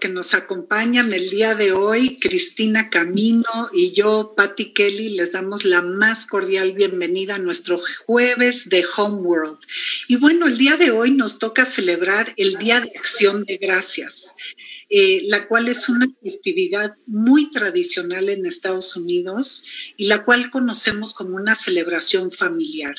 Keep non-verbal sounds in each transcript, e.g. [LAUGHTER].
que nos acompañan el día de hoy, Cristina Camino y yo, Patty Kelly, les damos la más cordial bienvenida a nuestro jueves de Homeworld. Y bueno, el día de hoy nos toca celebrar el Día de Acción de Gracias. Eh, la cual es una festividad muy tradicional en Estados Unidos y la cual conocemos como una celebración familiar.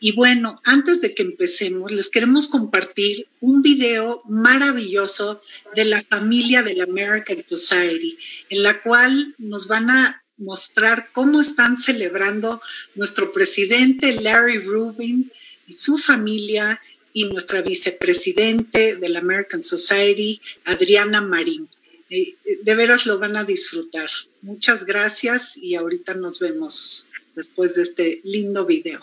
Y bueno, antes de que empecemos, les queremos compartir un video maravilloso de la familia de la American Society, en la cual nos van a mostrar cómo están celebrando nuestro presidente Larry Rubin y su familia y nuestra vicepresidente de la American Society, Adriana Marín. Eh, de veras lo van a disfrutar. Muchas gracias y ahorita nos vemos después de este lindo video.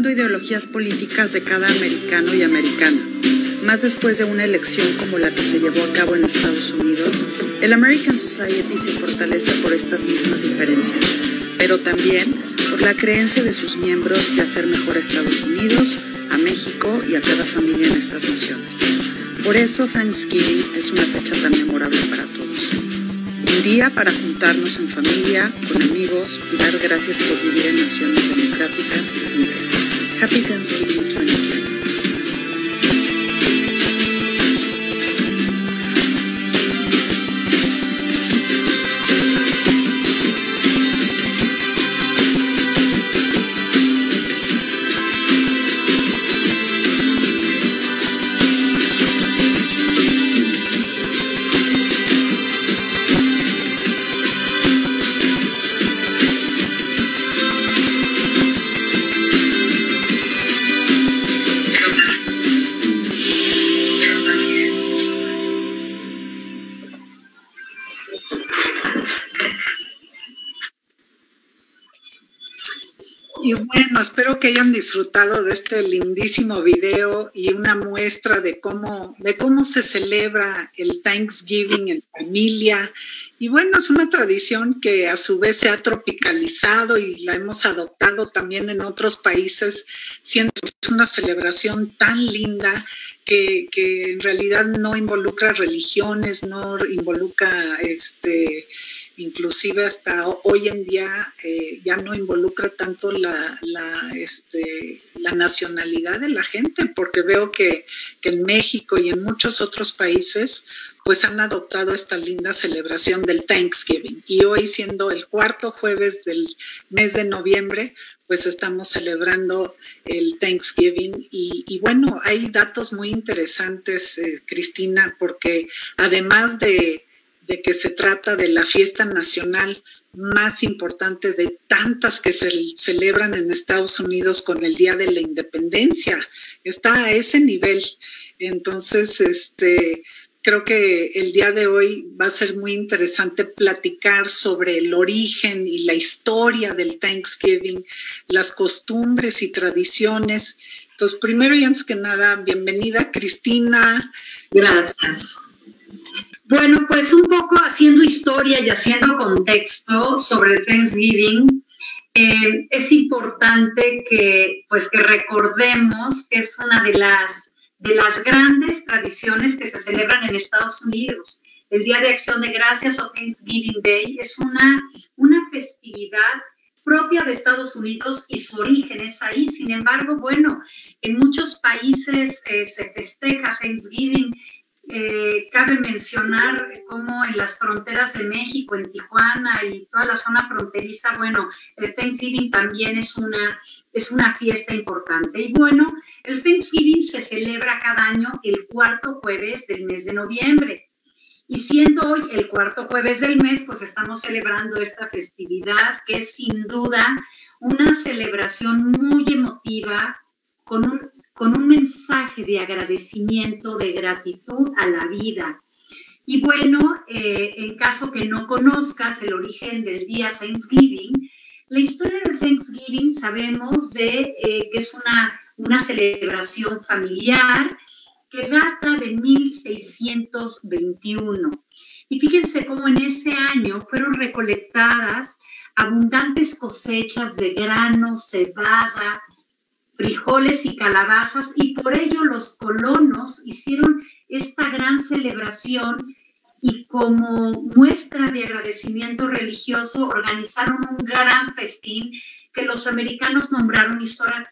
Ideologías políticas de cada americano y americana. Más después de una elección como la que se llevó a cabo en Estados Unidos, el American Society se fortalece por estas mismas diferencias, pero también por la creencia de sus miembros de hacer mejor a Estados Unidos, a México y a cada familia en estas naciones. Por eso Thanksgiving es una fecha tan memorable para todos. Un día para juntarnos en familia, con amigos y dar gracias por vivir en naciones democráticas y libres. Happy Thanksgiving 2020. Espero que hayan disfrutado de este lindísimo video y una muestra de cómo, de cómo se celebra el Thanksgiving en familia. Y bueno, es una tradición que a su vez se ha tropicalizado y la hemos adoptado también en otros países, siendo una celebración tan linda que, que en realidad no involucra religiones, no involucra este inclusive hasta hoy en día eh, ya no involucra tanto la, este, la, nacionalidad de la gente, porque veo que, en México y en muchos otros países pues han adoptado esta linda celebración del Thanksgiving. Y hoy siendo el cuarto jueves del mes de noviembre, pues estamos celebrando el Thanksgiving. Y, bueno, hay datos muy interesantes, eh, Cristina, porque además de de que se trata de la fiesta nacional más importante de tantas que se celebran en Estados Unidos con el Día de la Independencia. Está a ese nivel. Entonces, este, creo que el día de hoy va a ser muy interesante platicar sobre el origen y la historia del Thanksgiving, las costumbres y tradiciones. Entonces, primero y antes que nada, bienvenida Cristina. Gracias. Bueno, pues un poco haciendo historia y haciendo contexto sobre Thanksgiving, eh, es importante que, pues, que recordemos que es una de las, de las grandes tradiciones que se celebran en Estados Unidos. El Día de Acción de Gracias o Thanksgiving Day es una, una festividad propia de Estados Unidos y su origen es ahí. Sin embargo, bueno, en muchos países eh, se festeja Thanksgiving eh, cabe mencionar cómo en las fronteras de México, en Tijuana y toda la zona fronteriza, bueno, el Thanksgiving también es una, es una fiesta importante. Y bueno, el Thanksgiving se celebra cada año el cuarto jueves del mes de noviembre. Y siendo hoy el cuarto jueves del mes, pues estamos celebrando esta festividad que es sin duda una celebración muy emotiva, con un con un mensaje de agradecimiento, de gratitud a la vida. Y bueno, eh, en caso que no conozcas el origen del día Thanksgiving, la historia del Thanksgiving sabemos de, eh, que es una, una celebración familiar que data de 1621. Y fíjense cómo en ese año fueron recolectadas abundantes cosechas de grano, cebada, frijoles y calabazas y por ello los colonos hicieron esta gran celebración y como muestra de agradecimiento religioso organizaron un gran festín que los americanos nombraron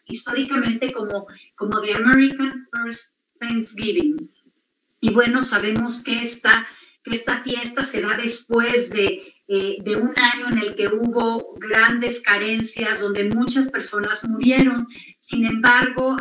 históricamente como, como The American First Thanksgiving. Y bueno, sabemos que esta, que esta fiesta se da después de, eh, de un año en el que hubo grandes carencias, donde muchas personas murieron. Sin embargo,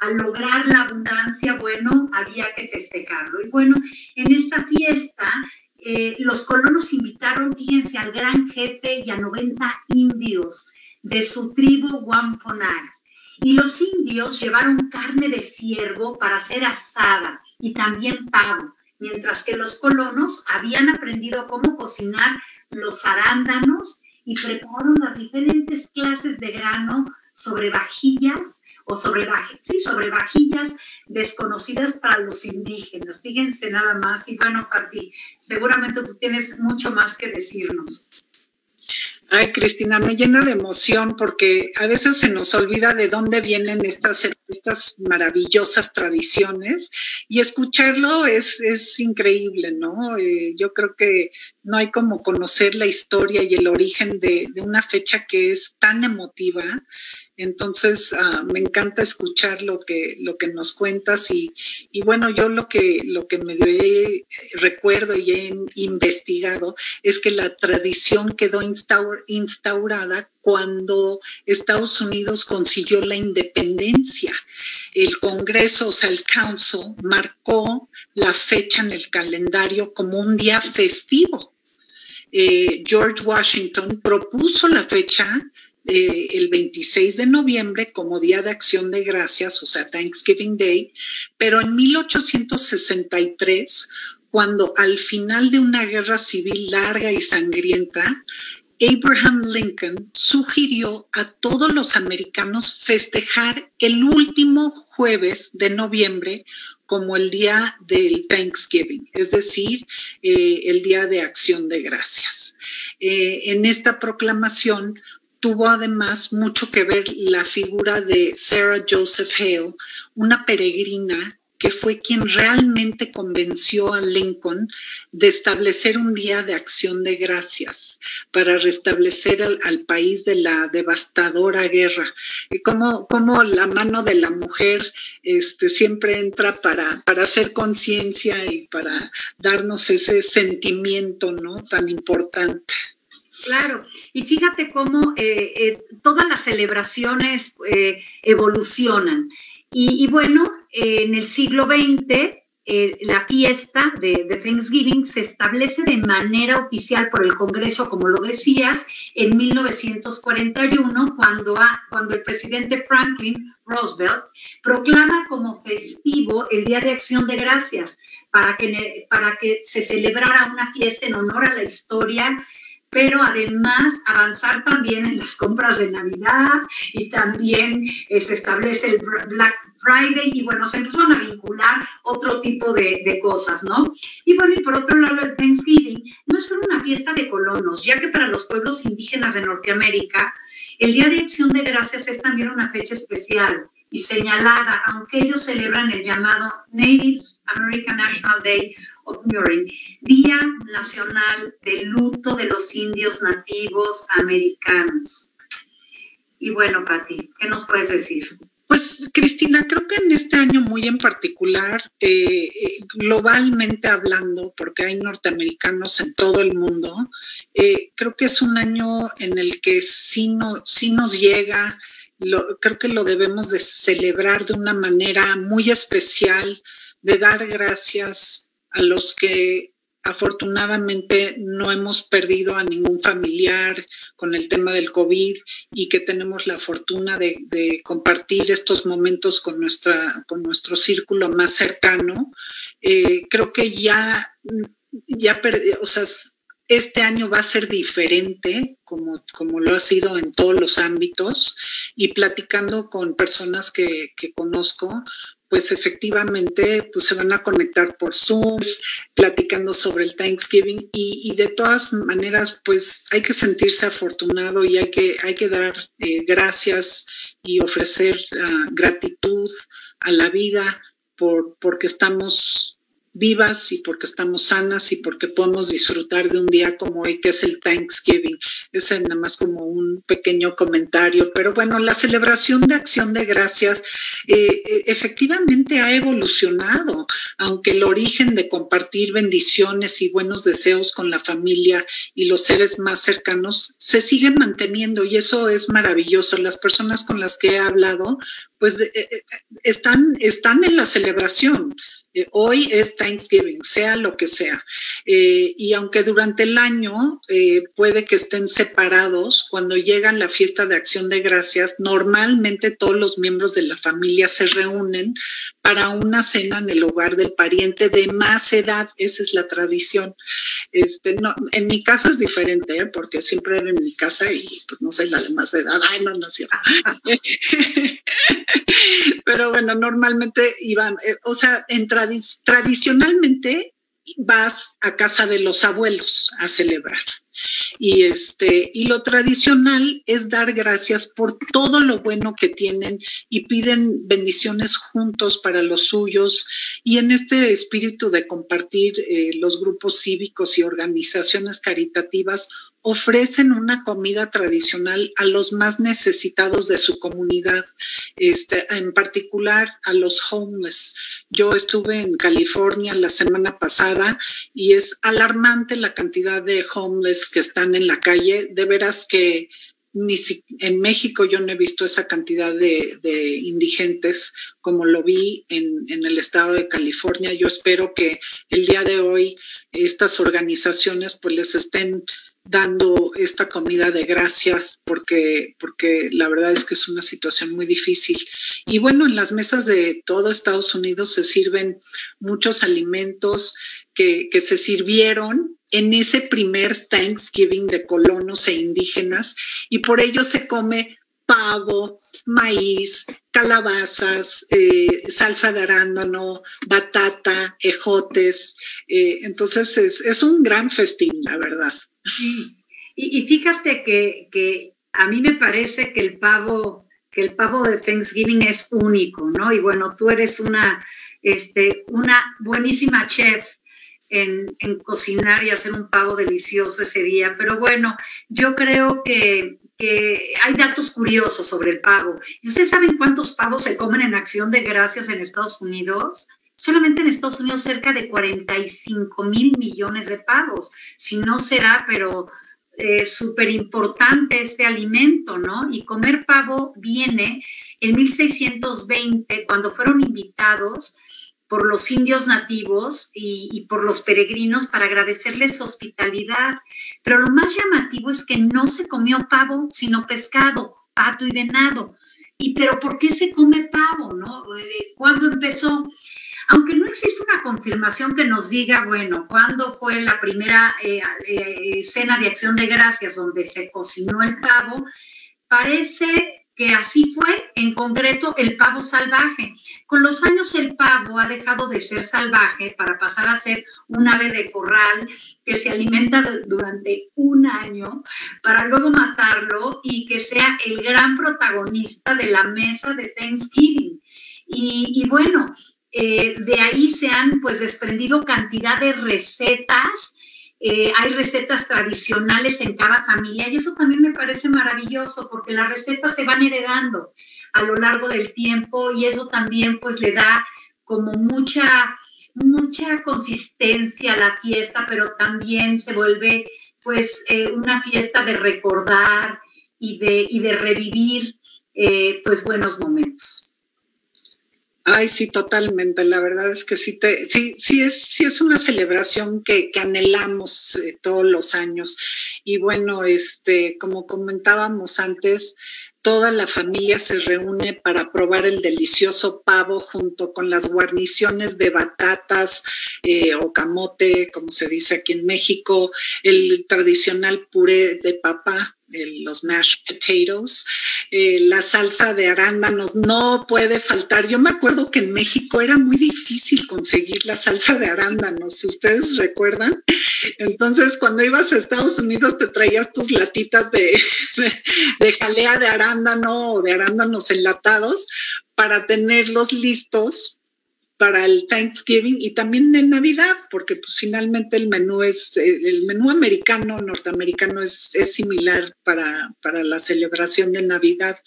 al, lograr la abundancia, bueno, había que festejarlo. Y bueno, en esta fiesta, eh, los colonos invitaron, fíjense, al gran jefe y a 90 indios de su tribu Wampanoag. Y los indios llevaron carne de ciervo para hacer asada y también pavo, mientras que los colonos habían aprendido cómo cocinar los arándanos y prepararon las diferentes clases de grano sobre vajillas o sobre, sí, sobre vajillas desconocidas para los indígenas. Fíjense nada más. Y bueno, Pati, seguramente tú tienes mucho más que decirnos. Ay, Cristina, me llena de emoción porque a veces se nos olvida de dónde vienen estas, estas maravillosas tradiciones y escucharlo es, es increíble, ¿no? Eh, yo creo que no hay como conocer la historia y el origen de, de una fecha que es tan emotiva entonces, ah, me encanta escuchar lo que, lo que nos cuentas y, y, bueno, yo lo que, lo que me recuerdo y he investigado es que la tradición quedó instaurada cuando Estados Unidos consiguió la independencia. El Congreso, o sea, el Council, marcó la fecha en el calendario como un día festivo. Eh, George Washington propuso la fecha eh, el 26 de noviembre como Día de Acción de Gracias, o sea, Thanksgiving Day, pero en 1863, cuando al final de una guerra civil larga y sangrienta, Abraham Lincoln sugirió a todos los americanos festejar el último jueves de noviembre como el día del Thanksgiving, es decir, eh, el día de acción de gracias. Eh, en esta proclamación tuvo además mucho que ver la figura de Sarah Joseph Hale, una peregrina que fue quien realmente convenció a Lincoln de establecer un día de acción de gracias para restablecer al, país de la devastadora guerra. Y como, la mano de la mujer este, siempre entra para, para hacer conciencia y para darnos ese sentimiento ¿no? tan importante. Claro, y fíjate cómo eh, eh, todas las celebraciones eh, evolucionan. Y, bueno, en el siglo XX, la fiesta de, Thanksgiving se establece de manera oficial por el Congreso, como lo decías, en 1941, cuando, cuando el presidente Franklin Roosevelt proclama como festivo el Día de Acción de Gracias para que, para que se celebrara una fiesta en honor a la historia pero además avanzar también en las compras de Navidad y también eh, se establece el Black Friday y bueno, se empezaron a vincular otro tipo de, de, cosas, ¿no? Y bueno, y por otro lado, el Thanksgiving no es solo una fiesta de colonos, ya que para los pueblos indígenas de Norteamérica, el Día de Acción de Gracias es también una fecha especial y señalada, aunque ellos celebran el llamado Native American National Day Día Nacional de Luto de los Indios Nativos Americanos. Y bueno, Patti, ¿qué nos puedes decir? Pues Cristina, creo que en este año muy en particular, eh, eh, globalmente hablando, porque hay norteamericanos en todo el mundo, eh, creo que es un año en el que sí, no, sí nos llega, creo que lo debemos de celebrar de una manera muy especial, de dar gracias a los que afortunadamente no hemos perdido a ningún familiar con el tema del COVID y que tenemos la fortuna de, compartir estos momentos con, nuestra, con nuestro círculo más cercano. Eh, creo que ya, ya o sea, este año va a ser diferente, como, como lo ha sido en todos los ámbitos, y platicando con personas que, que conozco, pues efectivamente pues se van a conectar por Zoom, platicando sobre el Thanksgiving y, de todas maneras pues hay que sentirse afortunado y hay que, hay que dar eh, gracias y ofrecer ah, gratitud a la vida por, porque estamos vivas y porque estamos sanas y porque podemos disfrutar de un día como hoy, que es el Thanksgiving. Es nada más como un pequeño comentario, pero bueno, la celebración de acción de gracias eh, eh, efectivamente ha evolucionado, aunque el origen de compartir bendiciones y buenos deseos con la familia y los seres más cercanos se sigue manteniendo y eso es maravilloso. Las personas con las que he hablado, pues eh, están, están en la celebración Eh, hoy es Thanksgiving, sea lo que sea. Eh, y aunque durante el año eh, puede que estén separados, cuando llegan la fiesta de acción de gracias, normalmente todos los miembros de la familia se reúnen para una cena en el hogar del pariente de más edad. Esa es la tradición. Este, no, en mi caso es diferente, porque siempre era en mi casa y pues no soy la de más edad. Ay, no, no es cierto. [LAUGHS] Pero bueno, normalmente iban, o sea, tradicionalmente vas a casa de los abuelos a celebrar. Y este, y lo tradicional es dar gracias por todo lo bueno que tienen y piden bendiciones juntos para los suyos. Y en este espíritu de compartir eh, los grupos cívicos y organizaciones caritativas ofrecen una comida tradicional a los más necesitados de su comunidad, este, en particular a los homeless. Yo estuve en California la semana pasada y es alarmante la cantidad de homeless que están en la calle. De veras que ni si, en México yo no he visto esa cantidad de, indigentes como lo vi en, en, el estado de California. Yo espero que el día de hoy estas organizaciones pues les estén dando esta comida de gracias porque, porque la verdad es que es una situación muy difícil. Y bueno, en las mesas de todo Estados Unidos se sirven muchos alimentos que, que se sirvieron en ese primer Thanksgiving de colonos e indígenas y por ello se come pavo, maíz, calabazas, eh, salsa de arándano, batata, ejotes. Eh, entonces es, es un gran festín, la verdad. Y, fíjate que, a mí me parece que el pavo, que el pavo de Thanksgiving es único, ¿no? Y bueno, tú eres una, este, una buenísima chef en, cocinar y hacer un pavo delicioso ese día. Pero bueno, yo creo que, que, hay datos curiosos sobre el pavo. ¿Y ustedes saben cuántos pavos se comen en acción de gracias en Estados Unidos? Solamente en Estados Unidos cerca de 45 mil millones de pavos. Si no será, pero eh, súper importante este alimento, ¿no? Y comer pavo viene en 1620, cuando fueron invitados por los indios nativos y, por los peregrinos para agradecerles hospitalidad. Pero lo más llamativo es que no se comió pavo, sino pescado, pato y venado. ¿Y pero por qué se come pavo, no? Eh, ¿Cuándo empezó? Aunque no existe una confirmación que nos diga, bueno, cuándo fue la primera eh, eh, cena de acción de gracias donde se cocinó el pavo, parece que así fue, en concreto, el pavo salvaje. Con los años el pavo ha dejado de ser salvaje para pasar a ser un ave de corral que se alimenta durante un año para luego matarlo y que sea el gran protagonista de la mesa de Thanksgiving. Y, y bueno, eh, de ahí se han pues desprendido cantidad de recetas. Eh, hay recetas tradicionales en cada familia y eso también me parece maravilloso porque las recetas se van heredando a lo largo del tiempo y eso también pues le da como mucha mucha consistencia a la fiesta, pero también se vuelve pues eh, una fiesta de recordar y de, y de revivir pues buenos momentos. Ay, sí, totalmente. La verdad es que sí, te, sí, sí, es, sí es una celebración que, que anhelamos eh, todos los años. Y bueno, este, como comentábamos antes, toda la familia se reúne para probar el delicioso pavo junto con las guarniciones de batatas eh, o camote, como se dice aquí en México, el tradicional puré de papa los mashed potatoes, eh, la salsa de arándanos, no puede faltar. Yo me acuerdo que en México era muy difícil conseguir la salsa de arándanos, si ustedes recuerdan. Entonces, cuando ibas a Estados Unidos te traías tus latitas de, [LAUGHS] de jalea de arándano o de arándanos enlatados para tenerlos listos para el Thanksgiving y también en Navidad, porque pues finalmente el menú es, eh, el menú americano, norteamericano es, similar para, para, la celebración de Navidad.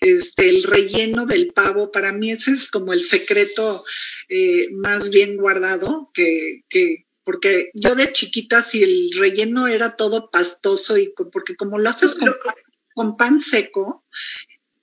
Este, el relleno del pavo, para mí ese es como el secreto eh, más bien guardado, que, que, porque yo de chiquita si el relleno era todo pastoso y porque como lo haces con, con pan seco,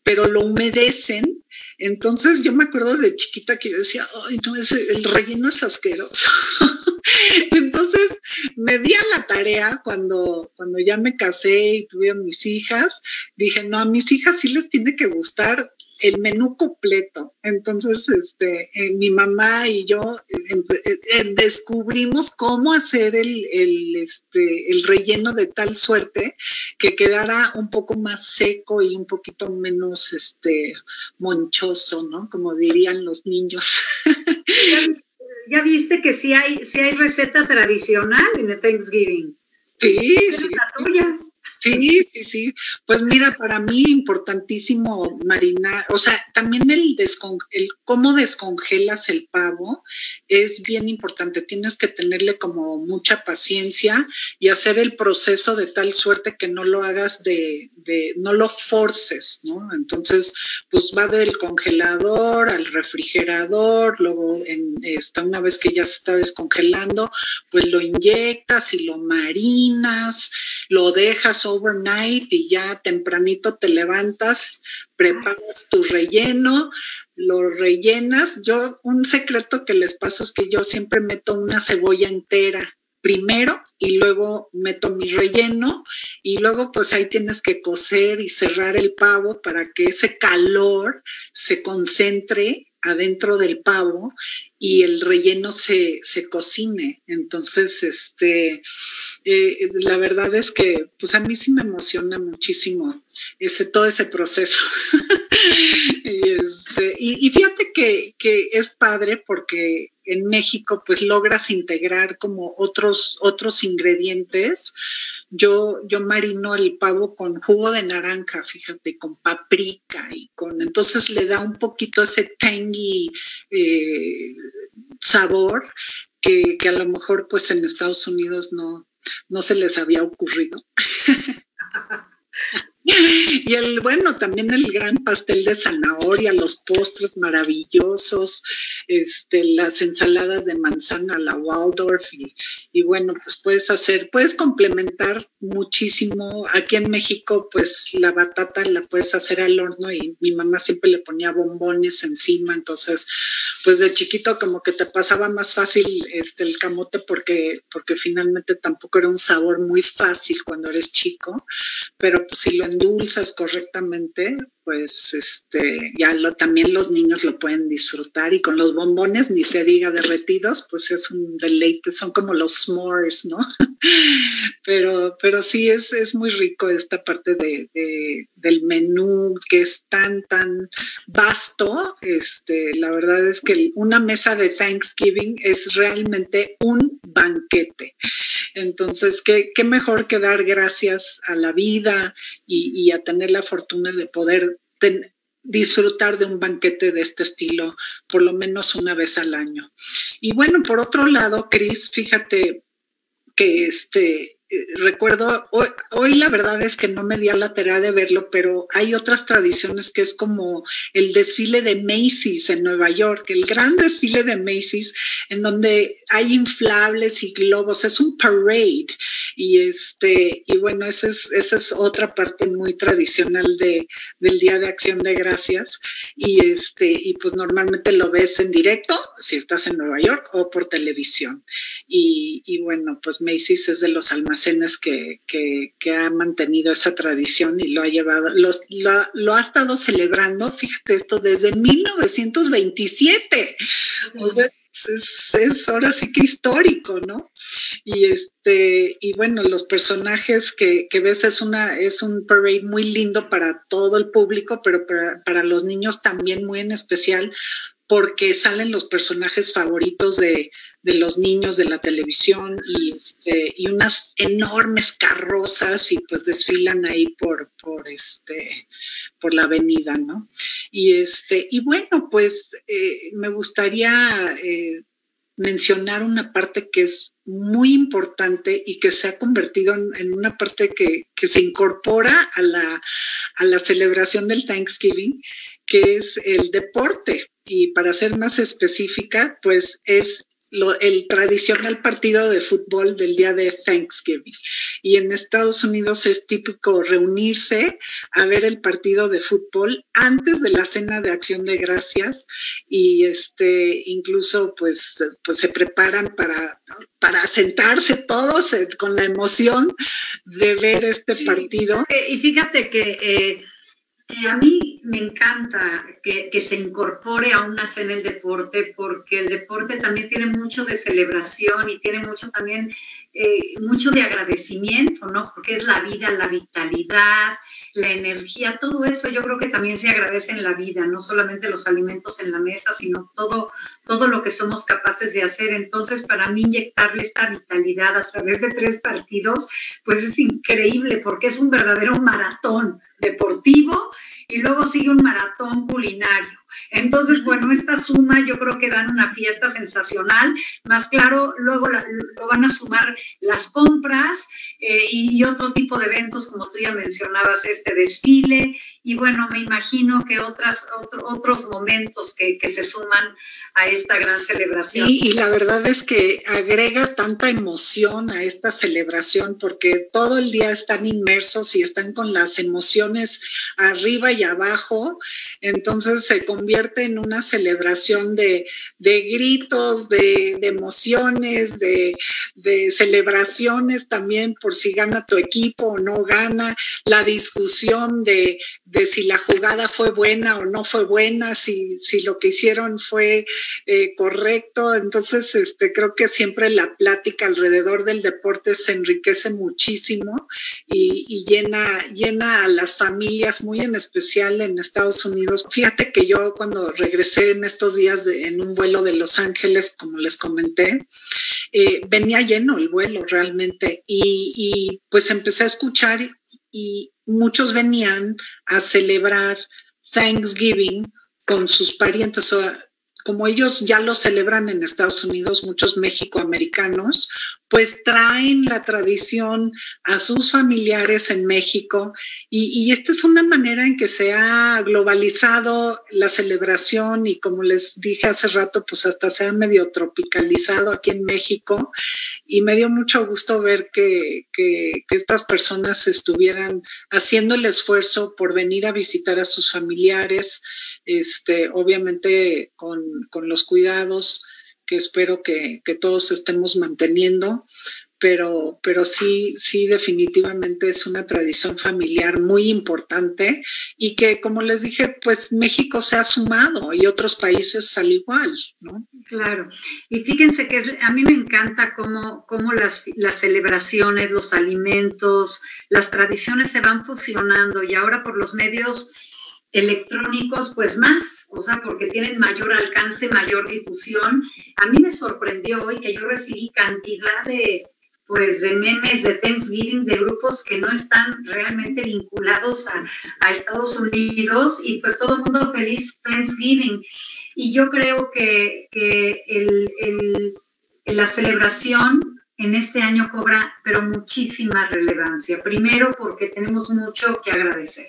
pero lo humedecen. Entonces yo me acuerdo de chiquita que yo decía, ay, no, ese, el relleno es asqueroso. [LAUGHS] Entonces me di a la tarea cuando, cuando ya me casé y tuve a mis hijas, dije, no, a mis hijas sí les tiene que gustar el menú completo. Entonces, este, eh, mi mamá y yo eh, eh, descubrimos cómo hacer el, el, este, el relleno de tal suerte que quedara un poco más seco y un poquito menos este, monchoso, ¿no? Como dirían los niños. [LAUGHS] ya viste que sí hay, sí hay receta tradicional en el Thanksgiving. Sí, sí. La tuya. Sí, sí, sí. Pues mira, para mí importantísimo marinar, o sea, también el, el cómo descongelas el pavo es bien importante. Tienes que tenerle como mucha paciencia y hacer el proceso de tal suerte que no lo hagas de, de no lo forces, ¿no? Entonces, pues va del congelador al refrigerador, luego en, esta, una vez que ya se está descongelando, pues lo inyectas y lo marinas, lo dejas overnight y ya tempranito te levantas, preparas tu relleno, lo rellenas. Yo, un secreto que les paso es que yo siempre meto una cebolla entera primero y luego meto mi relleno y luego pues ahí tienes que coser y cerrar el pavo para que ese calor se concentre adentro del pavo y el relleno se, se cocine. Entonces, este, eh, la verdad es que pues a mí sí me emociona muchísimo ese, todo ese proceso. [LAUGHS] Este, y, y, fíjate que, que, es padre porque en México pues logras integrar como otros, otros ingredientes yo, yo marino el pavo con jugo de naranja, fíjate, con paprika y con, entonces le da un poquito ese tangy eh, sabor que, que, a lo mejor pues en Estados Unidos no, no se les había ocurrido. [LAUGHS] Y el, bueno, también el gran pastel de zanahoria, los postres maravillosos, este, las ensaladas de manzana, la Waldorf, y, bueno, pues puedes hacer, puedes complementar muchísimo. Aquí en México, pues la batata la puedes hacer al horno y mi mamá siempre le ponía bombones encima, entonces, pues de chiquito como que te pasaba más fácil este, el camote porque, porque finalmente tampoco era un sabor muy fácil cuando eres chico, pero pues si lo endulzas correctamente, pues este, ya lo, también los niños lo pueden disfrutar y con los bombones, ni se diga derretidos, pues es un deleite, son como los s'mores, ¿no? [LAUGHS] pero, pero sí es, es muy rico esta parte de, del menú que es tan, tan vasto. Este, la verdad es que una mesa de Thanksgiving es realmente un banquete. Entonces, ¿qué, qué mejor que dar gracias a la vida y, y a tener la fortuna de poder disfrutar de un banquete de este estilo por lo menos una vez al año. Y bueno, por otro lado, Cris, fíjate que este, recuerdo, hoy, la verdad es que no me di a la tarea de verlo, pero hay otras tradiciones que es como el desfile de Macy's en Nueva York, el gran desfile de Macy's, en donde hay inflables y globos, es un parade. Y este, y bueno, esa es, esa es otra parte muy tradicional de, del Día de Acción de Gracias. Y este, y pues normalmente lo ves en directo, si estás en Nueva York, o por televisión. Y, y bueno, pues Macy's es de los almacenes que, que, ha mantenido esa tradición y lo ha llevado, los, lo, ha estado celebrando, fíjate esto, desde 1927. es, es, ahora sí que histórico, ¿no? Y este, y bueno, los personajes que, que, ves es una, es un parade muy lindo para todo el público, pero para, para los niños también muy en especial, porque salen los personajes favoritos de, los niños de la televisión y, este, y, unas enormes carrozas y pues desfilan ahí por, por, este, por la avenida, ¿no? Y, este, y bueno, pues eh, me gustaría eh, mencionar una parte que es muy importante y que se ha convertido en, una parte que, que, se incorpora a la, a la celebración del Thanksgiving, que es el deporte y para ser más específica, pues es el tradicional partido de fútbol del día de Thanksgiving. Y en Estados Unidos es típico reunirse a ver el partido de fútbol antes de la cena de acción de gracias y este incluso pues, pues se preparan para, para sentarse todos eh, con la emoción de ver este partido. Y fíjate que eh, a mí me encanta que, se incorpore aún más en el deporte, porque el deporte también tiene mucho de celebración y tiene mucho también, eh, mucho de agradecimiento, ¿no? Porque es la vida, la vitalidad, la energía, todo eso yo creo que también se agradece en la vida, no solamente los alimentos en la mesa, sino todo, todo lo que somos capaces de hacer. Entonces, para mí inyectarle esta vitalidad a través de tres partidos, pues es increíble porque es un verdadero maratón deportivo y luego sigue un maratón culinario. Entonces, bueno, esta suma yo creo que dan una fiesta sensacional, más claro, luego lo van a sumar las compras eh, y otro tipo de eventos, como tú ya mencionabas, este desfile, y bueno, me imagino que otras, otros momentos que, que se suman a esta gran celebración. y la verdad es que agrega tanta emoción a esta celebración porque todo el día están inmersos y están con las emociones arriba y abajo, entonces se convierte en una celebración de, de gritos, de, de emociones, de, de, celebraciones también por si gana tu equipo o no gana, la discusión de, de si la jugada fue buena o no fue buena, si, si lo que hicieron fue eh, correcto. Entonces, este, creo que siempre la plática alrededor del deporte se enriquece muchísimo y, llena, llena a las familias, muy en especial en Estados Unidos. Fíjate que yo cuando regresé en estos días en un vuelo de Los Ángeles, como les comenté, eh, venía lleno el vuelo realmente y, y pues empecé a escuchar y muchos venían a celebrar Thanksgiving con sus parientes. O como ellos ya lo celebran en Estados Unidos, muchos mexicoamericanos, pues traen la tradición a sus familiares en México y, esta es una manera en que se ha globalizado la celebración y como les dije hace rato, pues hasta se ha medio tropicalizado aquí en México y me dio mucho gusto ver que, que estas personas estuvieran haciendo el esfuerzo por venir a visitar a sus familiares este, obviamente con, los cuidados que espero que, todos estemos manteniendo, pero, pero sí, sí, definitivamente es una tradición familiar muy importante y que, como les dije, pues México se ha sumado y otros países al igual, ¿no? Claro. Y fíjense que a mí me encanta cómo, cómo las, las celebraciones, los alimentos, las tradiciones se van fusionando y ahora por los medios electrónicos, pues más, o sea, porque tienen mayor alcance, mayor difusión. A mí me sorprendió hoy que yo recibí cantidad de, pues, de memes de Thanksgiving de grupos que no están realmente vinculados a, Estados Unidos y pues todo el mundo feliz Thanksgiving. Y yo creo que, la celebración en este año cobra, pero muchísima relevancia. Primero porque tenemos mucho que agradecer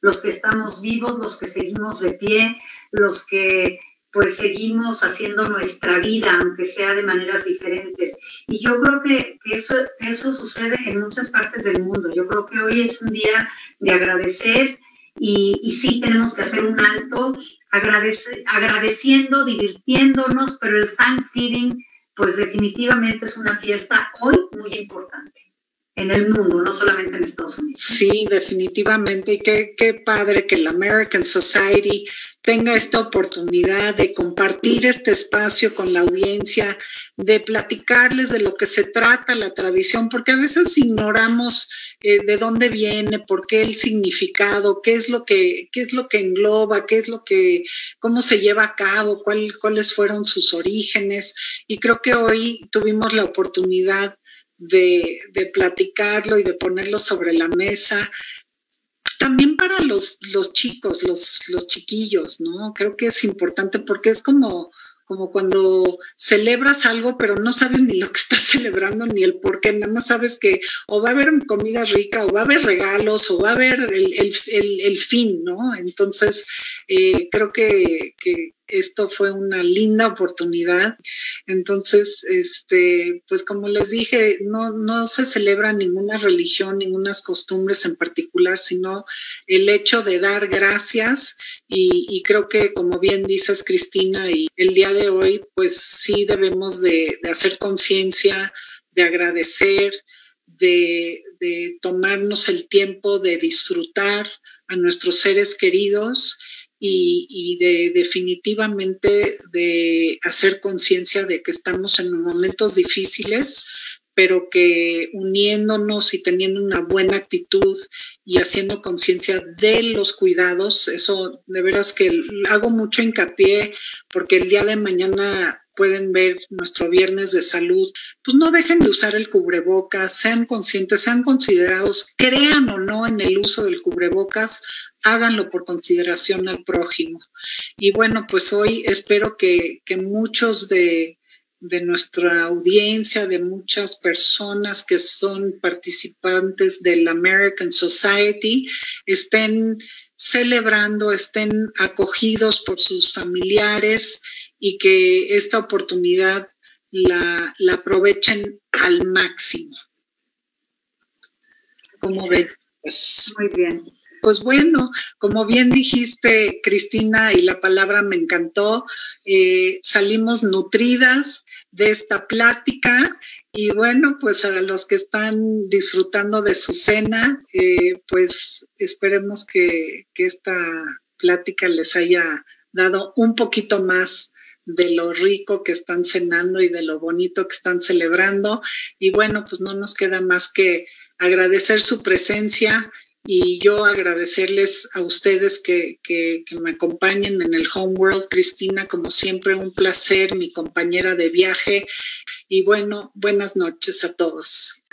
los que estamos vivos, los que seguimos de pie, los que pues seguimos haciendo nuestra vida, aunque sea de maneras diferentes. Y yo creo que, eso, eso sucede en muchas partes del mundo. Yo creo que hoy es un día de agradecer y, y sí tenemos que hacer un alto, agradeciendo, divirtiéndonos, pero el Thanksgiving pues definitivamente es una fiesta hoy muy importante en el mundo, no solamente en Estados Unidos. Sí, definitivamente. Y qué, qué padre que la American Society tenga esta oportunidad de compartir este espacio con la audiencia, de platicarles de lo que se trata la tradición, porque a veces ignoramos eh, de dónde viene, por qué el significado, qué es lo que, qué es lo que engloba, qué es lo que, cómo se lleva a cabo, cuál, cuáles fueron sus orígenes. Y creo que hoy tuvimos la oportunidad de, platicarlo y de ponerlo sobre la mesa. También para los, los chicos, los, los chiquillos, ¿no? Creo que es importante porque es como, como cuando celebras algo, pero no sabes ni lo que estás [LAUGHS] celebrando ni el por qué, nada más sabes que o va a haber comida rica, o va a haber regalos, o va a haber el, fin, ¿no? Entonces, eh, creo que, esto fue una linda oportunidad. Entonces, este, pues como les dije, no, no se celebra ninguna religión, ninguna costumbres en particular, sino el hecho de dar gracias y, creo que como bien dices Cristina, y el día de hoy, pues sí debemos de, hacer conciencia, de agradecer, de, de tomarnos el tiempo de disfrutar a nuestros seres queridos y, de definitivamente de hacer conciencia de que estamos en momentos difíciles, pero que uniéndonos y teniendo una buena actitud y haciendo conciencia de los cuidados, eso de veras que hago mucho hincapié porque el día de mañana pueden ver nuestro viernes de salud, pues no dejen de usar el cubrebocas, sean conscientes, sean considerados, crean o no en el uso del cubrebocas, háganlo por consideración al prójimo. Y bueno, pues hoy espero que, muchos de, de nuestra audiencia, de muchas personas que son participantes del American Society, estén celebrando, estén acogidos por sus familiares y que esta oportunidad la, la aprovechen al máximo. ¿Cómo ven? Pues, Muy bien. Pues bueno, como bien dijiste, Cristina, y la palabra me encantó, eh, salimos nutridas de esta plática y bueno, pues a los que están disfrutando de su cena, eh, pues esperemos que, que esta plática les haya dado un poquito más de lo rico que están cenando y de lo bonito que están celebrando. Y bueno, pues no nos queda más que agradecer su presencia y yo agradecerles a ustedes que, que, me acompañen en el Homeworld. Cristina, como siempre, un placer, mi compañera de viaje. Y bueno, buenas noches a todos.